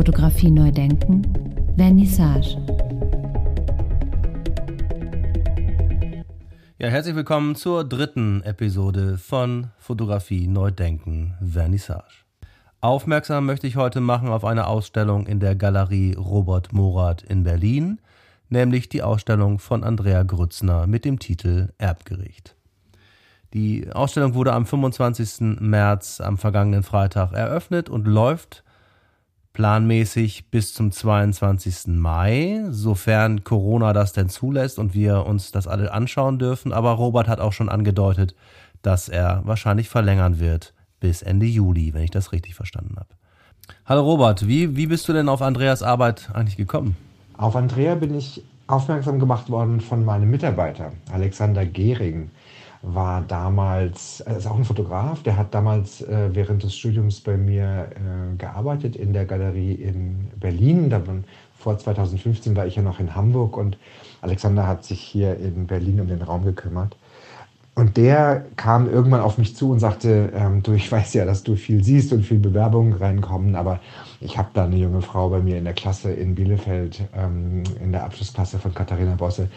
Fotografie neu denken, Vernissage. Ja, herzlich willkommen zur dritten Episode von Fotografie neu denken, Vernissage. Aufmerksam möchte ich heute machen auf eine Ausstellung in der Galerie Robert Morath in Berlin, nämlich die Ausstellung von Andrea Grützner mit dem Titel Erbgericht. Die Ausstellung wurde am 25. März am vergangenen Freitag eröffnet und läuft planmäßig bis zum 22. Mai, sofern Corona das denn zulässt und wir uns das alle anschauen dürfen. Aber Robert hat auch schon angedeutet, dass er wahrscheinlich verlängern wird bis Ende Juli, wenn ich das richtig verstanden habe. Hallo Robert, wie, wie bist du denn auf Andreas Arbeit eigentlich gekommen? Auf Andrea bin ich aufmerksam gemacht worden von meinem Mitarbeiter, Alexander Gehring war damals, ist auch ein Fotograf, der hat damals äh, während des Studiums bei mir äh, gearbeitet in der Galerie in Berlin. Da waren, vor 2015 war ich ja noch in Hamburg und Alexander hat sich hier in Berlin um den Raum gekümmert. Und der kam irgendwann auf mich zu und sagte, ähm, du, ich weiß ja, dass du viel siehst und viel Bewerbungen reinkommen, aber ich habe da eine junge Frau bei mir in der Klasse in Bielefeld, ähm, in der Abschlussklasse von Katharina Bosse,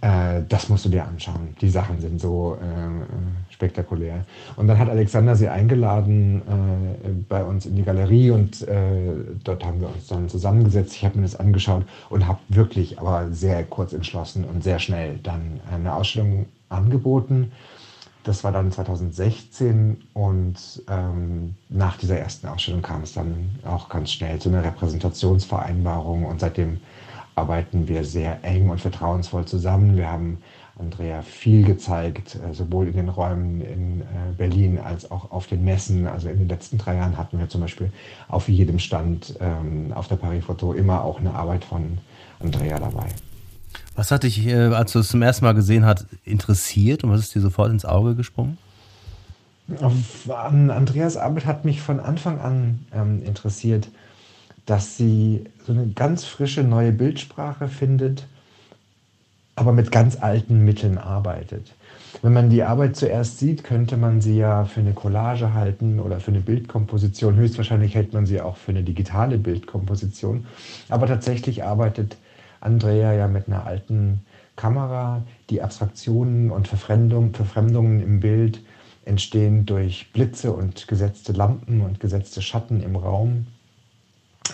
äh, das musst du dir anschauen. Die Sachen sind so äh, spektakulär. Und dann hat Alexander sie eingeladen äh, bei uns in die Galerie und äh, dort haben wir uns dann zusammengesetzt. Ich habe mir das angeschaut und habe wirklich aber sehr kurz entschlossen und sehr schnell dann eine Ausstellung angeboten. Das war dann 2016 und ähm, nach dieser ersten Ausstellung kam es dann auch ganz schnell zu einer Repräsentationsvereinbarung und seitdem arbeiten wir sehr eng und vertrauensvoll zusammen. Wir haben Andrea viel gezeigt, äh, sowohl in den Räumen in äh, Berlin als auch auf den Messen. Also in den letzten drei Jahren hatten wir zum Beispiel auf jedem Stand ähm, auf der Paris Photo immer auch eine Arbeit von Andrea dabei. Was hat dich, äh, als du es zum ersten Mal gesehen hast, interessiert und was ist dir sofort ins Auge gesprungen? Andreas Arbeit hat mich von Anfang an ähm, interessiert dass sie so eine ganz frische neue Bildsprache findet, aber mit ganz alten Mitteln arbeitet. Wenn man die Arbeit zuerst sieht, könnte man sie ja für eine Collage halten oder für eine Bildkomposition. Höchstwahrscheinlich hält man sie auch für eine digitale Bildkomposition. Aber tatsächlich arbeitet Andrea ja mit einer alten Kamera. Die Abstraktionen und Verfremdung, Verfremdungen im Bild entstehen durch Blitze und gesetzte Lampen und gesetzte Schatten im Raum.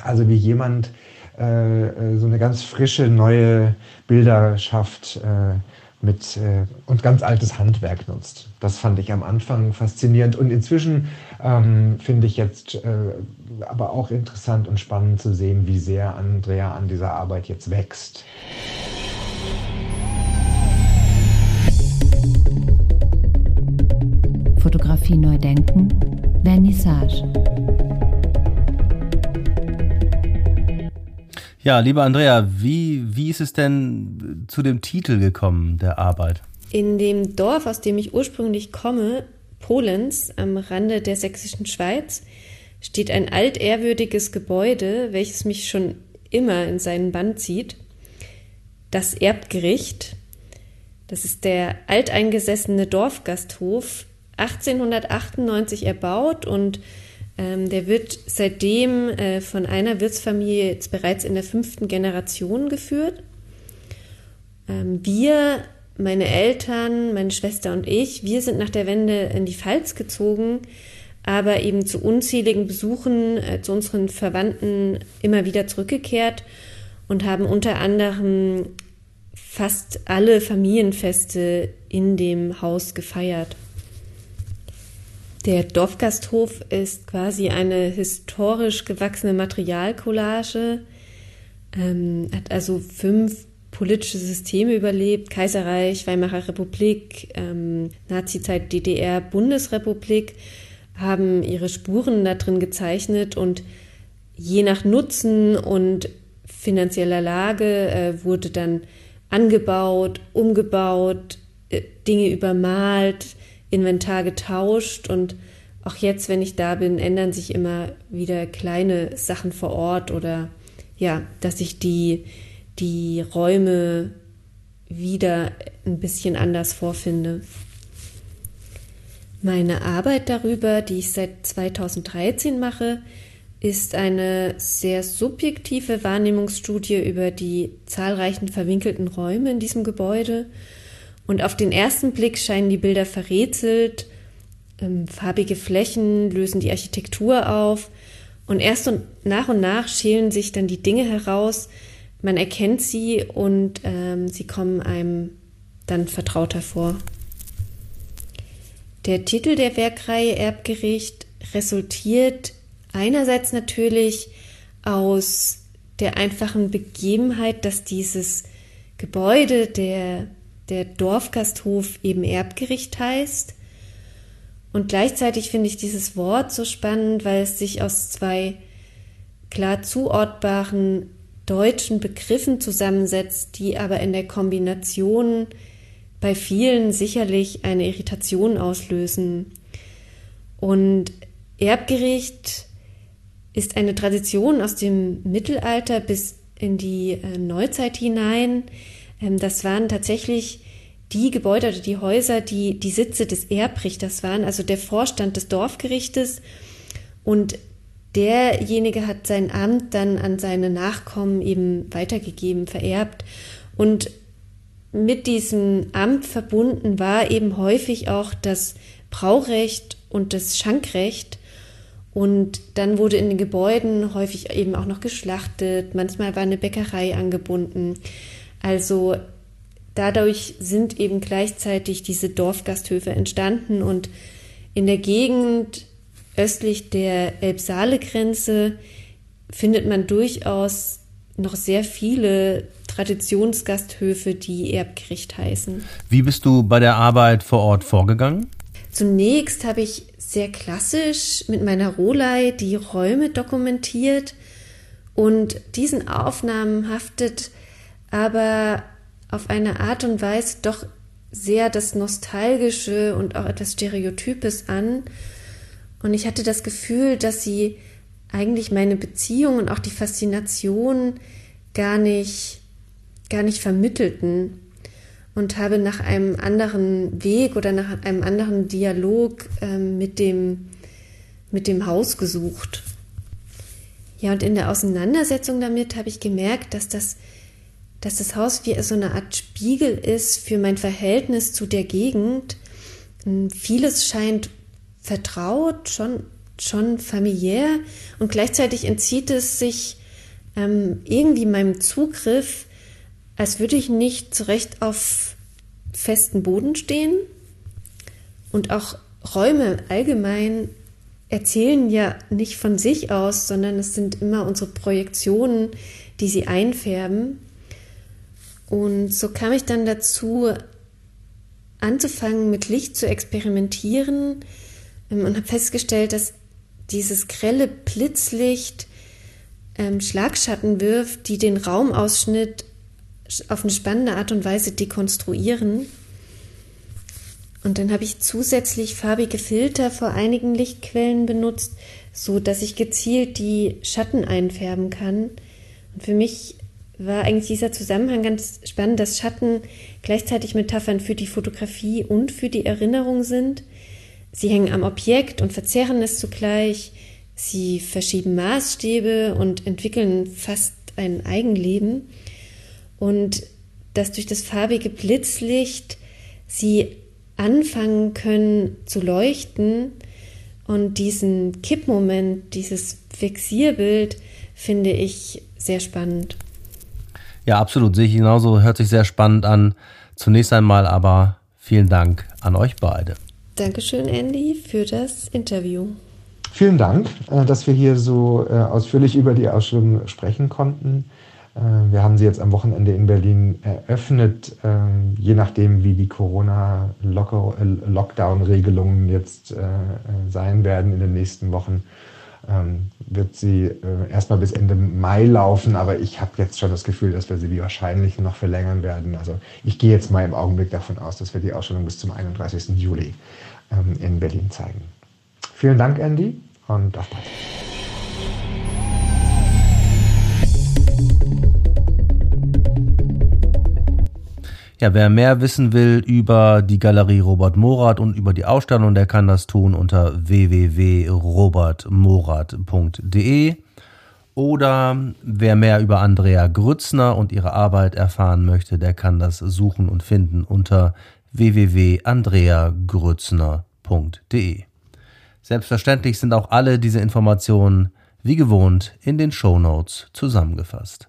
Also wie jemand äh, äh, so eine ganz frische neue Bilder schafft äh, mit, äh, und ganz altes Handwerk nutzt. Das fand ich am Anfang faszinierend und inzwischen ähm, finde ich jetzt äh, aber auch interessant und spannend zu sehen, wie sehr Andrea an dieser Arbeit jetzt wächst. Fotografie neu denken, Vernissage. Ja, lieber Andrea, wie, wie ist es denn zu dem Titel gekommen der Arbeit? In dem Dorf, aus dem ich ursprünglich komme, Polens, am Rande der sächsischen Schweiz, steht ein altehrwürdiges Gebäude, welches mich schon immer in seinen Bann zieht. Das Erbgericht. Das ist der alteingesessene Dorfgasthof, 1898 erbaut und ähm, der wird seitdem äh, von einer Wirtsfamilie jetzt bereits in der fünften Generation geführt. Ähm, wir, meine Eltern, meine Schwester und ich, wir sind nach der Wende in die Pfalz gezogen, aber eben zu unzähligen Besuchen äh, zu unseren Verwandten immer wieder zurückgekehrt und haben unter anderem fast alle Familienfeste in dem Haus gefeiert. Der Dorfgasthof ist quasi eine historisch gewachsene Materialcollage, ähm, hat also fünf politische Systeme überlebt, Kaiserreich, Weimarer Republik, ähm, Nazizeit, DDR, Bundesrepublik, haben ihre Spuren da drin gezeichnet und je nach Nutzen und finanzieller Lage äh, wurde dann angebaut, umgebaut, äh, Dinge übermalt, Inventar getauscht und auch jetzt, wenn ich da bin, ändern sich immer wieder kleine Sachen vor Ort oder ja, dass ich die, die Räume wieder ein bisschen anders vorfinde. Meine Arbeit darüber, die ich seit 2013 mache, ist eine sehr subjektive Wahrnehmungsstudie über die zahlreichen verwinkelten Räume in diesem Gebäude. Und auf den ersten Blick scheinen die Bilder verrätselt. Ähm, farbige Flächen lösen die Architektur auf. Und erst und nach und nach schälen sich dann die Dinge heraus. Man erkennt sie und ähm, sie kommen einem dann vertrauter vor. Der Titel der Werkreihe Erbgericht resultiert einerseits natürlich aus der einfachen Begebenheit, dass dieses Gebäude, der, der Dorfgasthof, eben Erbgericht heißt. Und gleichzeitig finde ich dieses Wort so spannend, weil es sich aus zwei klar zuortbaren deutschen Begriffen zusammensetzt, die aber in der Kombination bei vielen sicherlich eine Irritation auslösen. Und Erbgericht ist eine Tradition aus dem Mittelalter bis in die äh, Neuzeit hinein. Ähm, das waren tatsächlich die Gebäude oder die Häuser, die die Sitze des Erbrichters waren, also der Vorstand des Dorfgerichtes. Und derjenige hat sein Amt dann an seine Nachkommen eben weitergegeben, vererbt. Und mit diesem Amt verbunden war eben häufig auch das Braurecht und das Schankrecht. Und dann wurde in den Gebäuden häufig eben auch noch geschlachtet. Manchmal war eine Bäckerei angebunden. Also dadurch sind eben gleichzeitig diese Dorfgasthöfe entstanden und in der Gegend östlich der Elbsaale-Grenze findet man durchaus noch sehr viele Traditionsgasthöfe, die Erbgericht heißen. Wie bist du bei der Arbeit vor Ort vorgegangen? Zunächst habe ich sehr klassisch mit meiner Rolei die Räume dokumentiert und diesen Aufnahmen haftet aber auf eine Art und Weise doch sehr das Nostalgische und auch etwas Stereotypes an. Und ich hatte das Gefühl, dass sie eigentlich meine Beziehung und auch die Faszination gar nicht, gar nicht vermittelten und habe nach einem anderen Weg oder nach einem anderen Dialog ähm, mit, dem, mit dem Haus gesucht. Ja, und in der Auseinandersetzung damit habe ich gemerkt, dass das, dass das Haus wie so eine Art Spiegel ist für mein Verhältnis zu der Gegend. Ähm, vieles scheint vertraut, schon, schon familiär und gleichzeitig entzieht es sich ähm, irgendwie meinem Zugriff als würde ich nicht zurecht auf festen Boden stehen. Und auch Räume allgemein erzählen ja nicht von sich aus, sondern es sind immer unsere Projektionen, die sie einfärben. Und so kam ich dann dazu, anzufangen, mit Licht zu experimentieren ähm, und habe festgestellt, dass dieses grelle Blitzlicht ähm, Schlagschatten wirft, die den Raumausschnitt auf eine spannende Art und Weise dekonstruieren. Und dann habe ich zusätzlich farbige Filter vor einigen Lichtquellen benutzt, so dass ich gezielt die Schatten einfärben kann. Und für mich war eigentlich dieser Zusammenhang ganz spannend, dass Schatten gleichzeitig Metaphern für die Fotografie und für die Erinnerung sind. Sie hängen am Objekt und verzerren es zugleich. Sie verschieben Maßstäbe und entwickeln fast ein Eigenleben und dass durch das farbige Blitzlicht sie anfangen können zu leuchten und diesen Kippmoment, dieses Fixierbild finde ich sehr spannend. Ja, absolut, sehe ich genauso, hört sich sehr spannend an. Zunächst einmal aber vielen Dank an euch beide. Dankeschön, Andy, für das Interview. Vielen Dank, äh, dass wir hier so äh, ausführlich über die Ausstellung sprechen konnten. Äh, wir haben sie jetzt am Wochenende in Berlin eröffnet. Je nachdem, wie die Corona-Lockdown-Regelungen jetzt sein werden in den nächsten Wochen, ähm, wird sie äh, erstmal bis Ende Mai laufen. Aber ich habe jetzt schon das Gefühl, dass wir sie wahrscheinlich noch verlängern werden. Also ich gehe jetzt mal im Augenblick davon aus, dass wir die Ausstellung bis zum 31. Juli ähm, in Berlin zeigen. Vielen Dank, Andy, und auf bald. Ja, wer mehr wissen will über die Galerie Robert Morath und über die Ausstellung, der kann das tun unter www.robertmorath.de. Oder wer mehr über Andrea Grützner und ihre Arbeit erfahren möchte, der kann das suchen und finden unter www.andreagrützner.de. Selbstverständlich sind auch alle diese Informationen wie gewohnt in den Show Notes zusammengefasst.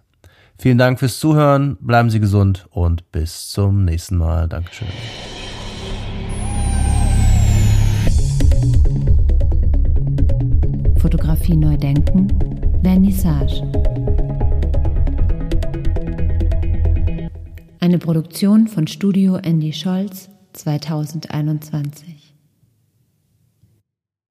Vielen Dank fürs Zuhören, bleiben Sie gesund und bis zum nächsten Mal. Dankeschön. Fotografie neu denken, Vernissage. Eine Produktion von Studio Andy Scholz 2021.